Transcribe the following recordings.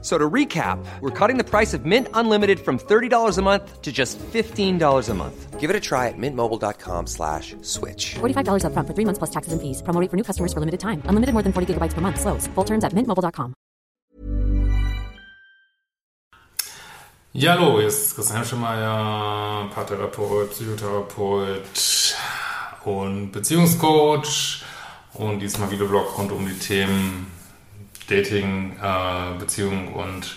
So to recap, we're cutting the price of Mint Unlimited from $30 a month to just $15 a month. Give it a try at mintmobile.com slash switch. $45 upfront for three months plus taxes and fees. Promo rate for new customers for limited time. Unlimited more than 40 gigabytes per month. Slows. Full terms at mintmobile.com. Ja, hallo, hier ist Christian Schemeier, Paartherapeut, Psychotherapeut und Beziehungscoach und diesmal Videoblog rund um die Themen Dating, äh, Beziehung und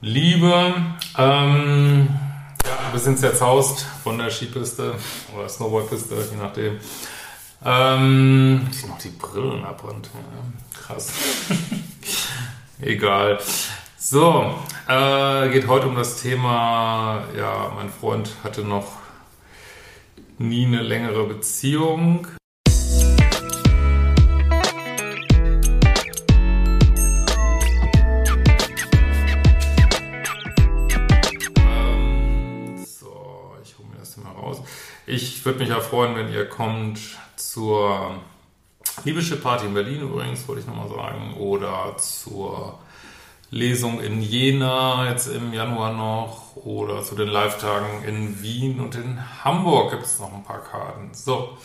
Liebe. Ähm, ja, wir sind jetzt haust von der Skipiste oder Snowboardpiste, je nachdem. Ähm, ich noch die Brillen abbrennt. Ja, krass. Egal. So, äh, geht heute um das Thema, ja, mein Freund hatte noch nie eine längere Beziehung. Das mal raus. Ich würde mich ja freuen, wenn ihr kommt zur Liebeschiff Party in Berlin übrigens, wollte ich nochmal sagen, oder zur Lesung in Jena jetzt im Januar noch oder zu den Live-Tagen in Wien und in Hamburg gibt es noch ein paar Karten. So,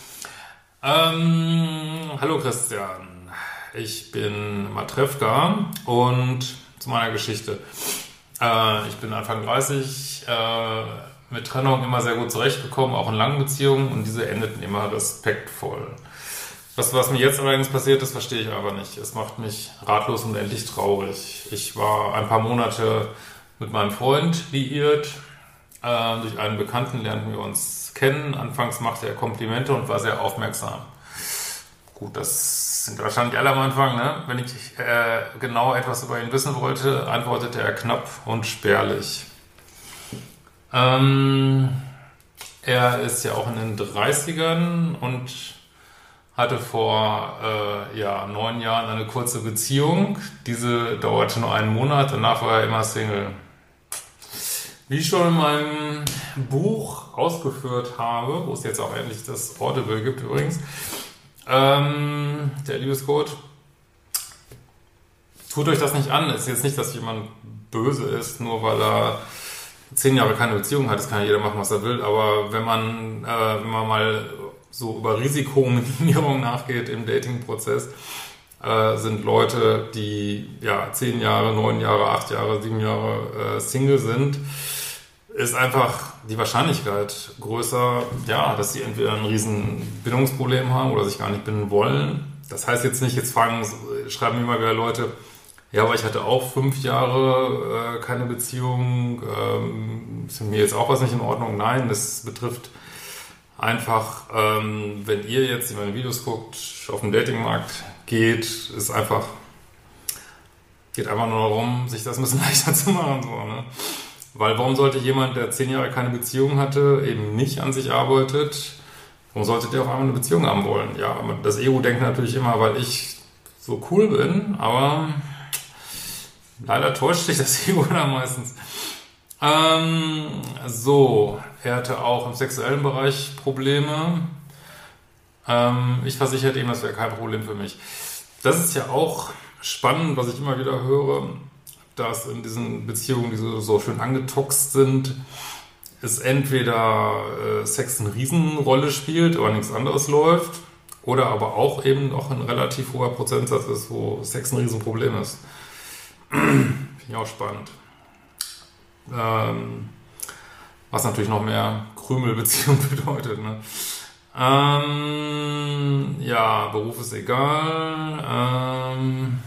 ähm, hallo Christian, ich bin Matrefka und zu meiner Geschichte. Äh, ich bin Anfang 30, äh, mit Trennung immer sehr gut zurechtgekommen, auch in langen Beziehungen und diese endeten immer respektvoll. Das, was mir jetzt allerdings passiert ist, verstehe ich aber nicht. Es macht mich ratlos und endlich traurig. Ich war ein paar Monate mit meinem Freund liiert. Äh, durch einen Bekannten lernten wir uns kennen. Anfangs machte er Komplimente und war sehr aufmerksam. Gut, das sind wahrscheinlich alle am Anfang. Ne? Wenn ich äh, genau etwas über ihn wissen wollte, antwortete er knapp und spärlich. Ähm, er ist ja auch in den 30ern und hatte vor äh, ja, neun Jahren eine kurze Beziehung. Diese dauerte nur einen Monat, danach war er immer Single. Wie ich schon in meinem Buch ausgeführt habe, wo es jetzt auch endlich das Audible gibt übrigens, ähm, der Liebescode, tut euch das nicht an. Es ist jetzt nicht, dass jemand böse ist, nur weil er zehn Jahre keine Beziehung hat. Das kann ja jeder machen, was er will. Aber wenn man, äh, wenn man mal so über Risikominimierung nachgeht im Dating-Prozess, äh, sind Leute, die ja zehn Jahre, neun Jahre, acht Jahre, sieben Jahre äh, Single sind, ist einfach die Wahrscheinlichkeit größer, ja, dass sie entweder ein riesen Bindungsproblem haben oder sich gar nicht binden wollen. Das heißt jetzt nicht, jetzt fragen, schreiben immer wieder Leute, ja, aber ich hatte auch fünf Jahre äh, keine Beziehung, ähm, ist mir jetzt auch was nicht in Ordnung? Nein, das betrifft einfach, ähm, wenn ihr jetzt in meine Videos guckt, auf den Datingmarkt geht, ist einfach, geht einfach nur darum, sich das ein bisschen leichter zu machen. So, ne? Weil warum sollte jemand, der zehn Jahre keine Beziehung hatte, eben nicht an sich arbeitet, warum sollte der auf einmal eine Beziehung haben wollen? Ja, das Ego denkt natürlich immer, weil ich so cool bin, aber leider täuscht sich das Ego da meistens. Ähm, so, er hatte auch im sexuellen Bereich Probleme. Ähm, ich versicherte ihm, das wäre kein Problem für mich. Das ist ja auch spannend, was ich immer wieder höre, dass in diesen Beziehungen, die so, so schön angetoxt sind, es entweder äh, Sex eine Riesenrolle spielt, aber nichts anderes läuft, oder aber auch eben noch ein relativ hoher Prozentsatz ist, wo Sex ein Riesenproblem ist. Finde ich auch spannend. Ähm, was natürlich noch mehr Krümelbeziehung bedeutet. Ne? Ähm, ja, Beruf ist egal. Ähm,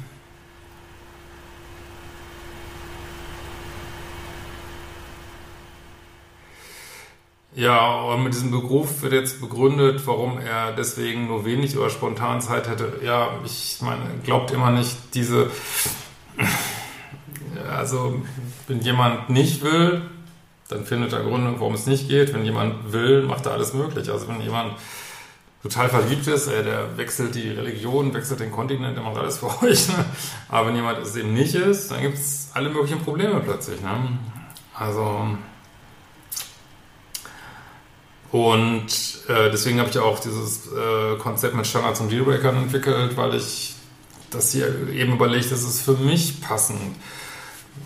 Ja, und mit diesem Beruf wird jetzt begründet, warum er deswegen nur wenig oder spontan Zeit hätte. Ja, ich meine, glaubt immer nicht diese, also wenn jemand nicht will, dann findet er Gründe, warum es nicht geht. Wenn jemand will, macht er alles möglich. Also wenn jemand total verliebt ist, ey, der wechselt die Religion, wechselt den Kontinent, der macht alles für euch. Ne? Aber wenn jemand es eben nicht ist, dann gibt es alle möglichen Probleme plötzlich. Ne? Also und äh, deswegen habe ich auch dieses äh, Konzept mit Standards und Dealbreakern entwickelt, weil ich das hier eben überlegt, das ist für mich passend.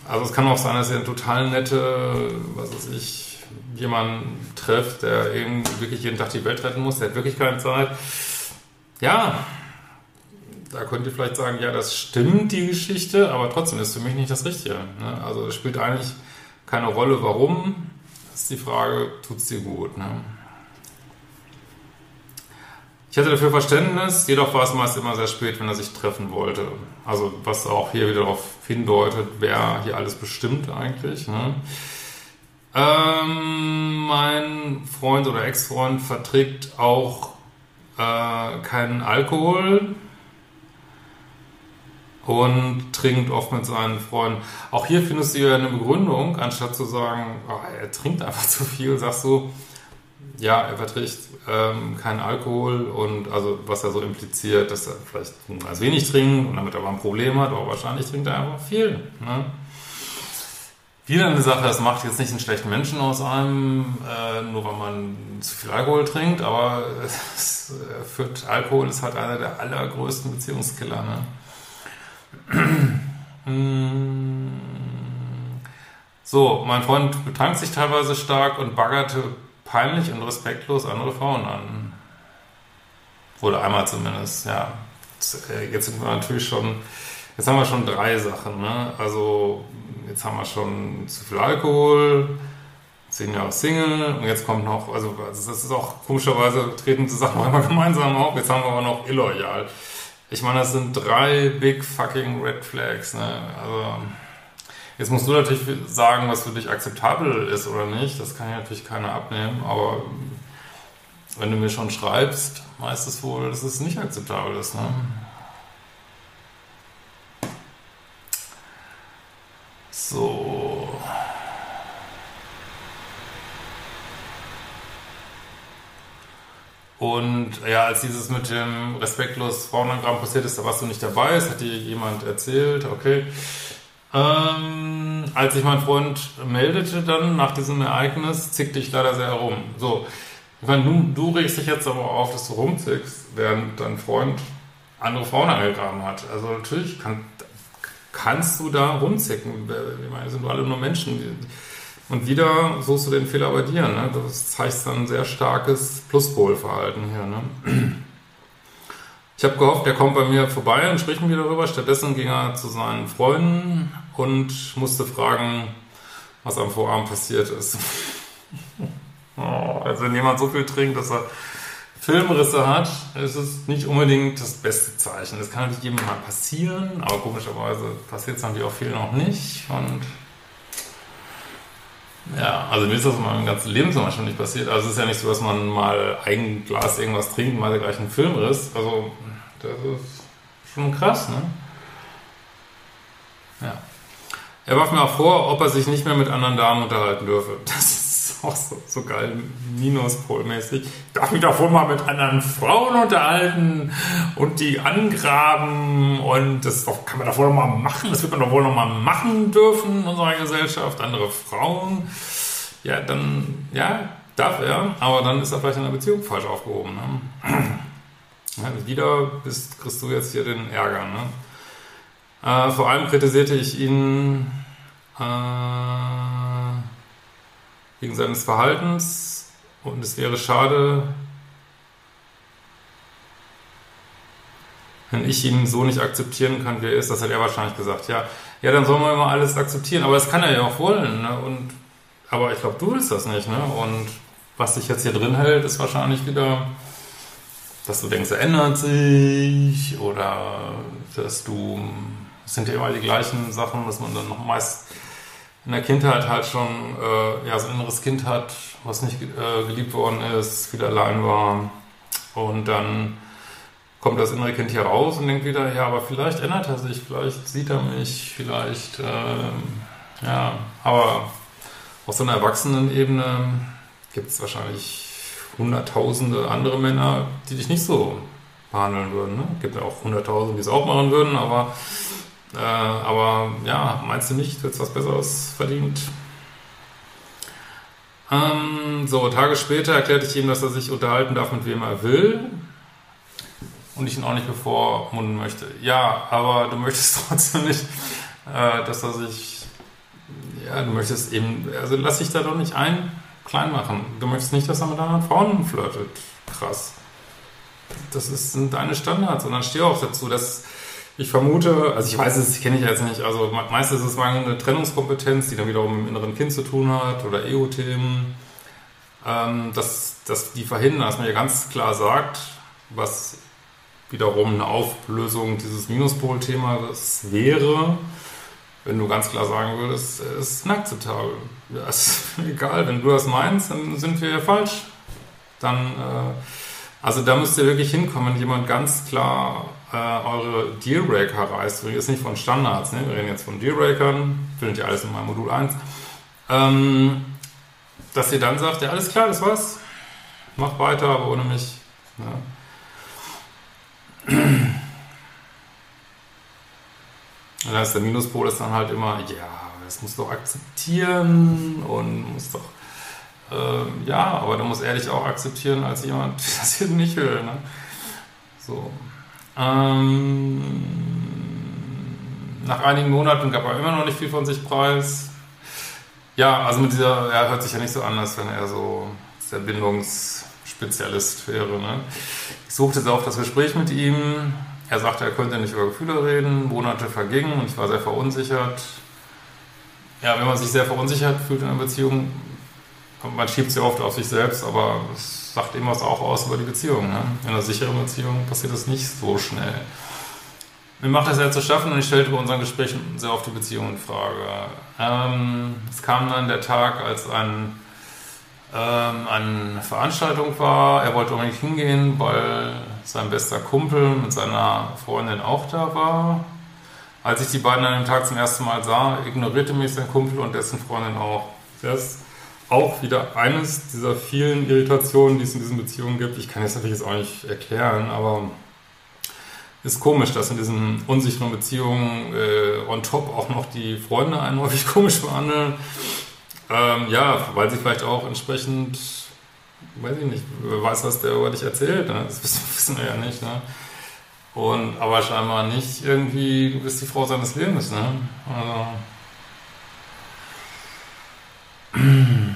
Also es kann auch sein, dass ihr eine total nette, was weiß ich, jemanden trifft, der eben wirklich jeden Tag die Welt retten muss, der hat wirklich keine Zeit. Ja, da könnt ihr vielleicht sagen, ja, das stimmt, die Geschichte, aber trotzdem ist für mich nicht das Richtige. Ne? Also es spielt eigentlich keine Rolle, warum. Das ist die Frage, tut es dir gut. Ne? Ich hatte dafür Verständnis, jedoch war es meist immer sehr spät, wenn er sich treffen wollte. Also was auch hier wieder darauf hindeutet, wer hier alles bestimmt eigentlich. Ne? Ähm, mein Freund oder Ex-Freund verträgt auch äh, keinen Alkohol und trinkt oft mit seinen Freunden. Auch hier findest du ja eine Begründung, anstatt zu sagen, oh, er trinkt einfach zu viel, sagst du, ja, er verträgt ähm, keinen Alkohol und also was er so impliziert, dass er vielleicht als wenig trinkt und damit aber ein Problem hat, aber wahrscheinlich trinkt er einfach viel. Ne? Wieder eine Sache, das macht jetzt nicht einen schlechten Menschen aus einem, äh, nur weil man zu viel Alkohol trinkt, aber es äh, führt, Alkohol ist halt einer der allergrößten Beziehungskiller. Ne? so, mein Freund betrank sich teilweise stark und baggerte peinlich und respektlos andere Frauen an. Oder einmal zumindest, ja. Äh, jetzt sind wir natürlich schon, jetzt haben wir schon drei Sachen, ne? Also, jetzt haben wir schon zu viel Alkohol, zehn Jahre Single und jetzt kommt noch, also das ist auch komischerweise treten diese Sachen einmal gemeinsam auf, jetzt haben wir aber noch illoyal. Ich meine, das sind drei big fucking Red Flags, ne? Also, Jetzt musst du natürlich sagen, was für dich akzeptabel ist oder nicht. Das kann ja natürlich keiner abnehmen. Aber wenn du mir schon schreibst, heißt es wohl, dass es nicht akzeptabel ist. Ne? So. Und ja, als dieses mit dem respektlos Frauenangramm passiert ist, da warst du nicht dabei, es hat dir jemand erzählt, okay. Ähm, als sich mein Freund meldete dann nach diesem Ereignis, zickte ich leider sehr herum. So, ich meine, du, du regst dich jetzt aber auf, dass du rumzickst, während dein Freund andere Frauen angegraben hat. Also natürlich kann, kannst du da rumzicken. Ich meine, sind alle nur Menschen. Und wieder suchst du den Fehler bei dir. Ne? Das zeigt dann ein sehr starkes Pluspolverhalten hier. Ne? Ich habe gehofft, er kommt bei mir vorbei und spricht mit mir darüber. Stattdessen ging er zu seinen Freunden und musste fragen, was am Vorabend passiert ist. oh, also wenn jemand so viel trinkt, dass er Filmrisse hat, ist es nicht unbedingt das beste Zeichen. Das kann natürlich jedem mal passieren, aber komischerweise passiert es natürlich auch viel noch nicht. Und ja, also mir ist das in meinem ganzen Leben zum Beispiel nicht passiert. Also es ist ja nicht so, dass man mal ein Glas irgendwas trinkt und mal gleich einen Filmriss. Also das ist schon krass, ne? Ja. Er warf mir auch vor, ob er sich nicht mehr mit anderen Damen unterhalten dürfe. Das ist auch so, so geil, Minuspolmäßig. Ich darf mich doch wohl mal mit anderen Frauen unterhalten und die angraben und das kann man doch wohl noch mal machen. Das wird man doch wohl noch mal machen dürfen in unserer Gesellschaft. Andere Frauen. Ja, dann, ja, darf er, aber dann ist er vielleicht in der Beziehung falsch aufgehoben. Ne? Ja, wieder bist, kriegst du jetzt hier den Ärger. Ne? Äh, vor allem kritisierte ich ihn äh, wegen seines Verhaltens und es wäre schade, wenn ich ihn so nicht akzeptieren kann, wie er ist. Das hat er wahrscheinlich gesagt. Ja, ja dann soll man immer alles akzeptieren. Aber das kann er ja auch wollen. Ne? Und, aber ich glaube, du willst das nicht. Ne? Und was sich jetzt hier drin hält, ist wahrscheinlich wieder dass du denkst, er ändert sich oder dass du, es sind ja immer die gleichen Sachen, dass man dann noch meist in der Kindheit halt schon äh, ja, so ein inneres Kind hat, was nicht äh, geliebt worden ist, viel allein war und dann kommt das innere Kind hier raus und denkt wieder, ja, aber vielleicht ändert er sich, vielleicht sieht er mich, vielleicht, äh, ja, aber auf so einer Erwachsenenebene gibt es wahrscheinlich hunderttausende andere Männer, die dich nicht so behandeln würden. Ne? Gibt ja auch hunderttausende, die es auch machen würden, aber, äh, aber ja, meinst du nicht, du hättest was Besseres verdient? Ähm, so, Tage später erklärte ich ihm, dass er sich unterhalten darf, mit wem er will. Und ich ihn auch nicht bevormunden möchte. Ja, aber du möchtest trotzdem nicht, äh, dass er sich. Ja, du möchtest eben. Also lass dich da doch nicht ein klein machen. Du möchtest nicht, dass er mit anderen Frauen flirtet. Krass. Das ist, sind deine Standards und dann steh auch dazu, dass ich vermute, also ich weiß es, kenne ich jetzt nicht, also meistens ist es mal eine Trennungskompetenz, die dann wiederum mit dem inneren Kind zu tun hat oder Ego-Themen, ähm, dass, dass die verhindern, dass man ja ganz klar sagt, was wiederum eine Auflösung dieses Minuspol-Themas wäre, wenn du ganz klar sagen würdest, es ist inakzeptabel. Ja, ist egal, wenn du das meinst, dann sind wir falsch. Dann, äh, also da müsst ihr wirklich hinkommen, wenn jemand ganz klar äh, eure Dealbreaker reißt. Wir reden nicht von Standards, ne? wir reden jetzt von Dealbreakern, findet ihr alles in meinem Modul 1. Ähm, dass ihr dann sagt, ja alles klar, das war's, mach weiter, aber ohne mich. Ne? Und dann ist der Minuspol ist dann halt immer, ja, das muss doch akzeptieren und muss doch, äh, ja, aber du musst ehrlich auch akzeptieren als jemand, das hier nicht will. Ne? So. Ähm, nach einigen Monaten gab er immer noch nicht viel von sich preis. Ja, also mit dieser, er hört sich ja nicht so an, als wenn er so der Bindungsspezialist wäre. Ne? Ich suchte sehr oft das Gespräch mit ihm. Er sagte, er könnte nicht über Gefühle reden. Monate vergingen und ich war sehr verunsichert. Ja, wenn man sich sehr verunsichert fühlt in einer Beziehung, man schiebt sie oft auf sich selbst, aber es sagt eben was auch aus über die Beziehung. Ne? In einer sicheren Beziehung passiert das nicht so schnell. Mir macht das sehr zu schaffen und ich stellte bei unseren Gesprächen sehr oft die Beziehung in Frage. Ähm, es kam dann der Tag, als ein, ähm, eine Veranstaltung war. Er wollte unbedingt hingehen, weil sein bester Kumpel mit seiner Freundin auch da war. Als ich die beiden an dem Tag zum ersten Mal sah, ignorierte mich sein Kumpel und dessen Freundin auch. Das auch wieder eines dieser vielen Irritationen, die es in diesen Beziehungen gibt. Ich kann es natürlich jetzt auch nicht erklären, aber ist komisch, dass in diesen unsicheren Beziehungen äh, on top auch noch die Freunde einen häufig komisch behandeln. Ähm, ja, weil sie vielleicht auch entsprechend, weiß ich nicht, weiß, was der über dich erzählt. Ne? Das wissen, wissen, wir ja nicht. Ne? Und, aber scheinbar nicht irgendwie, du bist die Frau seines Lebens. Ne? Also,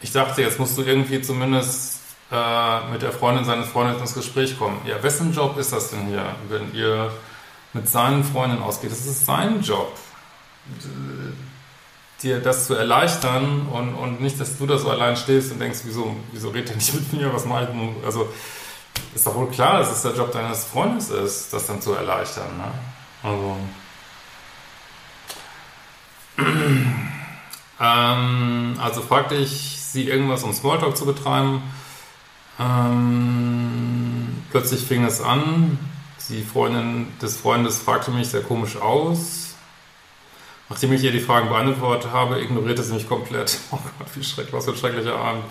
ich dachte, jetzt musst du irgendwie zumindest äh, mit der Freundin seines Freundes ins Gespräch kommen. Ja, wessen Job ist das denn hier, wenn ihr mit seinen Freunden ausgeht? Das ist sein Job, dir das zu erleichtern und, und nicht, dass du da so allein stehst und denkst, wieso, wieso redet er nicht mit mir, was mache ich? Also, ist doch wohl klar, dass es der Job deines Freundes ist, das dann zu erleichtern. Ne? Also. ähm, also fragte ich sie irgendwas, um Smalltalk zu betreiben. Ähm, plötzlich fing es an. Die Freundin des Freundes fragte mich sehr komisch aus. Nachdem ich ihr die Fragen beantwortet habe, ignorierte sie mich komplett. Oh Gott, wie schrecklich, was für ein schrecklicher Abend.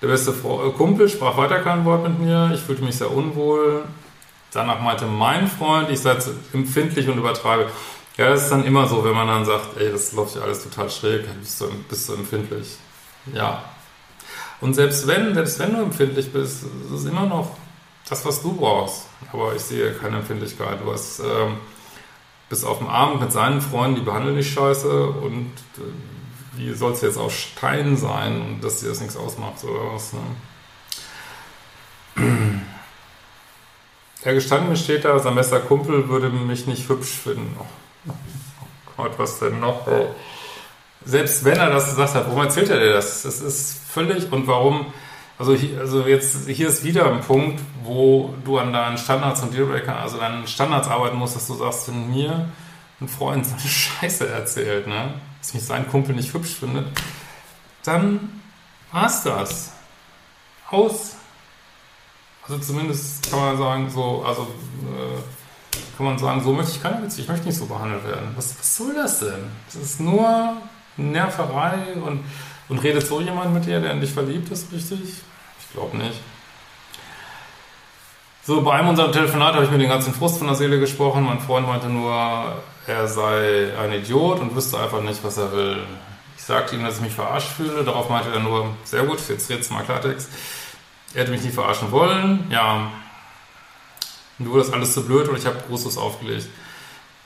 Der beste äh, Kumpel sprach weiter kein Wort mit mir. Ich fühlte mich sehr unwohl. Danach meinte mein Freund, ich sei empfindlich und übertreibe. Ja, das ist dann immer so, wenn man dann sagt, ey, das läuft ja alles total schräg, bist du, bist du empfindlich. Ja. Und selbst wenn, selbst wenn du empfindlich bist, ist es immer noch das, was du brauchst. Aber ich sehe keine Empfindlichkeit. Du hast ähm, bis auf den Abend mit seinen Freunden, die behandeln dich scheiße und äh, wie soll es jetzt aus Stein sein und dass dir das nichts ausmacht oder was. Ne? Er gestanden steht da, sein bester Kumpel würde mich nicht hübsch finden. Oh, oh Gott, was denn noch? Ey. Selbst wenn er das gesagt hat, warum erzählt er dir das? Das ist völlig und warum? Also hier, also jetzt hier ist wieder ein Punkt, wo du an deinen Standards und Dealbreaker, also deinen Standards arbeiten musst, dass du sagst, wenn mir ein Freund so eine Scheiße erzählt, ne, dass mich sein Kumpel nicht hübsch findet, dann war's das. Aus. Also zumindest kann man sagen, so, also äh, kann man sagen, so möchte ich keine Beziehung, ich möchte nicht so behandelt werden. Was, was soll das denn? Das ist nur Nerverei und, und redet so jemand mit dir, der in dich verliebt ist, richtig? Ich glaube nicht. So, bei einem unserer Telefonate habe ich mir den ganzen Frust von der Seele gesprochen. Mein Freund meinte nur, er sei ein Idiot und wüsste einfach nicht, was er will. Ich sagte ihm, dass ich mich verarscht fühle. Darauf meinte er nur, sehr gut, jetzt redest du mal Klartext. Er hätte mich nie verarschen wollen. Ja, du wurdest alles zu blöd und ich habe Großes aufgelegt.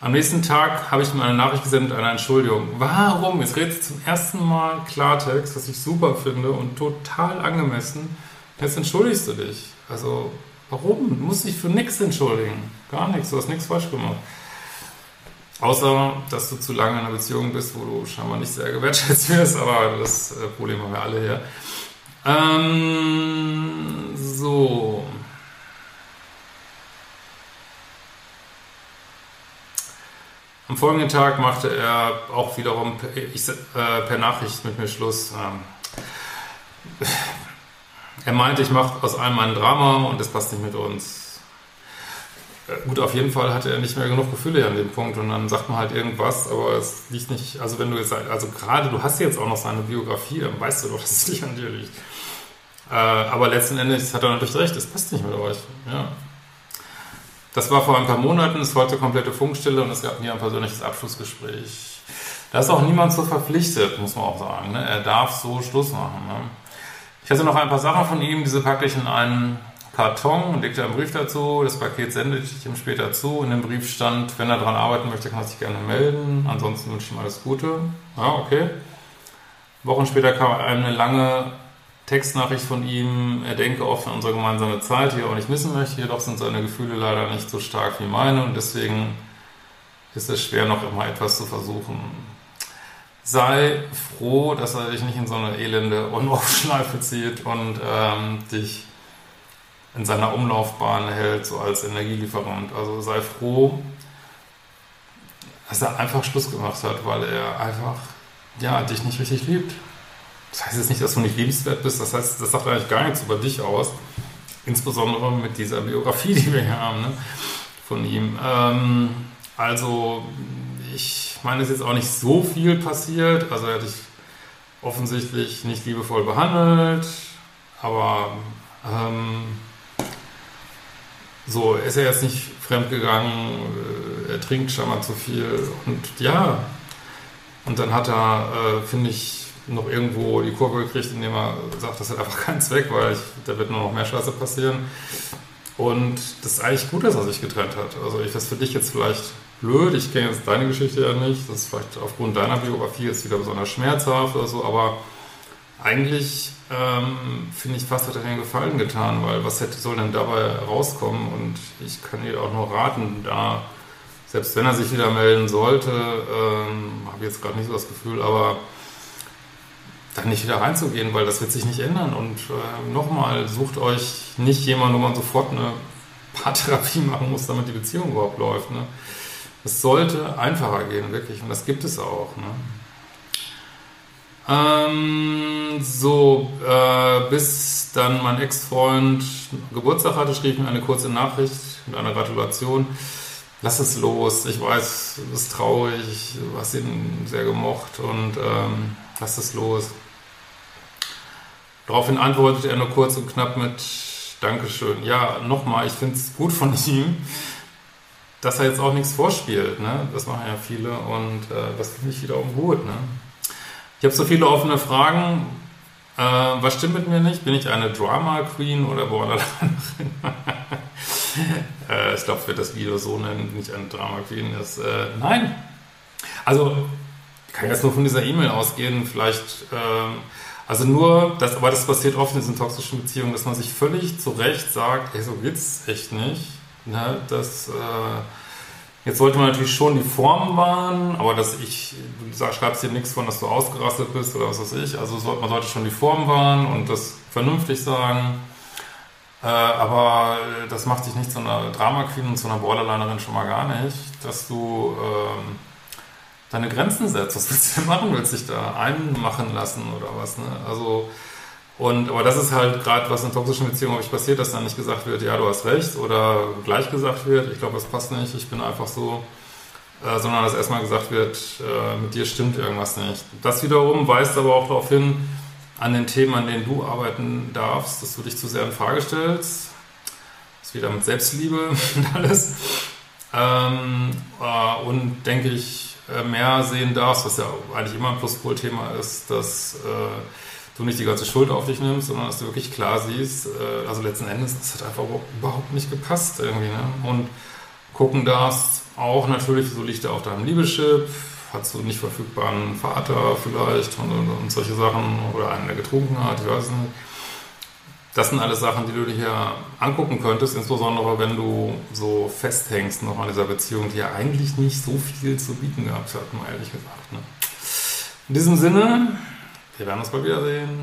Am nächsten Tag habe ich ihm eine Nachricht gesendet mit einer Entschuldigung. Warum? Jetzt redest du zum ersten Mal Klartext, was ich super finde und total angemessen. Jetzt entschuldigst du dich. Also, warum? Du musst dich für nichts entschuldigen. Gar nichts. Du hast nichts falsch gemacht. Außer, dass du zu lange in einer Beziehung bist, wo du scheinbar nicht sehr gewertschätzt wirst, aber das äh, Problem haben wir alle hier. Ähm, so. Am folgenden Tag machte er auch wiederum per, ich, äh, per Nachricht mit mir Schluss. Ähm, er meinte, ich mache aus allem ein Drama und das passt nicht mit uns. Äh, gut, auf jeden Fall hatte er nicht mehr genug Gefühle an dem Punkt und dann sagt man halt irgendwas, aber es liegt nicht, also wenn du jetzt, also gerade, du hast jetzt auch noch seine Biografie, dann weißt du doch, dass es nicht an dir liegt. Äh, aber letzten Endes hat er natürlich recht, es passt nicht mit euch. Ja. Das war vor ein paar Monaten, ist heute komplette Funkstille und es gab nie ein persönliches Abschlussgespräch. Da ist auch niemand so verpflichtet, muss man auch sagen. Ne? Er darf so Schluss machen. Ne? Ich hatte noch ein paar Sachen von ihm, diese packte ich in einen Karton und legte einen Brief dazu. Das Paket sendete ich ihm später zu. In dem Brief stand, wenn er daran arbeiten möchte, kann er sich gerne melden. Ansonsten wünsche ich ihm alles Gute. Ja, okay. Wochen später kam eine lange Textnachricht von ihm, er denke oft an unsere gemeinsame Zeit, die er auch nicht missen möchte, jedoch sind seine Gefühle leider nicht so stark wie meine und deswegen ist es schwer, noch immer etwas zu versuchen. Sei froh, dass er dich nicht in so eine elende On-Off-Schleife zieht und ähm, dich in seiner Umlaufbahn hält, so als Energielieferant. Also sei froh, dass er einfach Schluss gemacht hat, weil er einfach ja, dich nicht richtig liebt. Das heißt jetzt nicht, dass du nicht liebenswert bist, das heißt, das sagt eigentlich gar nichts über dich aus. Insbesondere mit dieser Biografie, die wir hier haben, ne? von ihm. Ähm, also, ich meine, es ist jetzt auch nicht so viel passiert. Also, er hat dich offensichtlich nicht liebevoll behandelt, aber ähm, so ist er jetzt nicht fremdgegangen, äh, er trinkt schon mal zu viel und ja, und dann hat er, äh, finde ich, noch irgendwo die Kurve gekriegt, indem er sagt, das hat einfach keinen Zweck, weil ich, da wird nur noch mehr Scheiße passieren. Und das ist eigentlich gut, dass er sich getrennt hat. Also ich das für dich jetzt vielleicht blöd, ich kenne jetzt deine Geschichte ja nicht, das ist vielleicht aufgrund deiner Biografie jetzt wieder besonders schmerzhaft oder so, aber eigentlich ähm, finde ich fast hat er einen Gefallen getan, weil was hätte, soll denn dabei rauskommen? Und ich kann dir auch nur raten, da, selbst wenn er sich wieder melden sollte, ähm, habe ich jetzt gerade nicht so das Gefühl, aber dann nicht wieder reinzugehen, weil das wird sich nicht ändern. Und äh, nochmal, sucht euch nicht jemanden, wo man sofort eine Paartherapie machen muss, damit die Beziehung überhaupt läuft. Ne? Es sollte einfacher gehen, wirklich. Und das gibt es auch. Ne? Ähm, so, äh, bis dann mein Ex-Freund Geburtstag hatte, schrieb mir eine kurze Nachricht mit einer Gratulation. Lass es los. Ich weiß, du bist traurig, du hast ihn sehr gemocht und ähm, lass es los. Daraufhin antwortet er nur kurz und knapp mit Dankeschön. Ja, nochmal, ich finde es gut von ihm, dass er jetzt auch nichts vorspielt. Ne? Das machen ja viele und äh, das finde ich wiederum gut. Ne? Ich habe so viele offene Fragen. Äh, was stimmt mit mir nicht? Bin ich eine Drama Queen oder Borderlinerin? äh, ich glaube, ich werde das Video so nennen, nicht eine Drama Queen. Äh, nein. Also, ich kann jetzt nur von dieser E-Mail ausgehen. Vielleicht ähm, also nur, das, aber das passiert oft in diesen toxischen Beziehungen, dass man sich völlig zu Recht sagt, ey, so geht's echt nicht. Ne? Das, äh, jetzt sollte man natürlich schon die Formen wahren, aber dass ich, du sag, schreibst dir nichts von, dass du ausgerastet bist oder was weiß ich. Also soll, man sollte schon die Formen wahren und das vernünftig sagen. Äh, aber das macht dich nicht zu einer Drama Queen und zu einer Borderlinerin schon mal gar nicht, dass du ähm, deine Grenzen setzt. Was willst du denn machen? Willst du dich da einmachen lassen oder was? Ne? Also, Und, aber das ist halt gerade, was in toxischen Beziehungen häufig passiert, dass dann nicht gesagt wird, ja, du hast recht oder gleich gesagt wird, ich glaube, das passt nicht, ich bin einfach so, äh, sondern dass erstmal gesagt wird, äh, mit dir stimmt irgendwas nicht. Das wiederum weist aber auch darauf hin, an den Themen, an denen du arbeiten darfst, dass du dich zu sehr in Frage stellst. Das ist wieder mit Selbstliebe und alles. Ähm, äh, und denke ich, mehr sehen darfst, was ja eigentlich immer ein Pluspol-Thema ist, dass äh, du nicht die ganze Schuld auf dich nimmst, sondern dass du wirklich klar siehst, äh, also letzten Endes, das hat einfach überhaupt nicht gepasst irgendwie. Ne? Und gucken darfst auch natürlich, so liegt er auf deinem Liebeschip, hast du nicht verfügbaren Vater vielleicht und, und, und, solche Sachen oder einen, der getrunken hat, ich weiß nicht. Das sind alles Sachen, die du dir hier angucken könntest, insbesondere wenn du so festhängst noch an dieser Beziehung, die ja eigentlich nicht so viel zu bieten gehabt hat, mal ehrlich gesagt. Ne? In diesem Sinne, wir werden uns bald wiedersehen.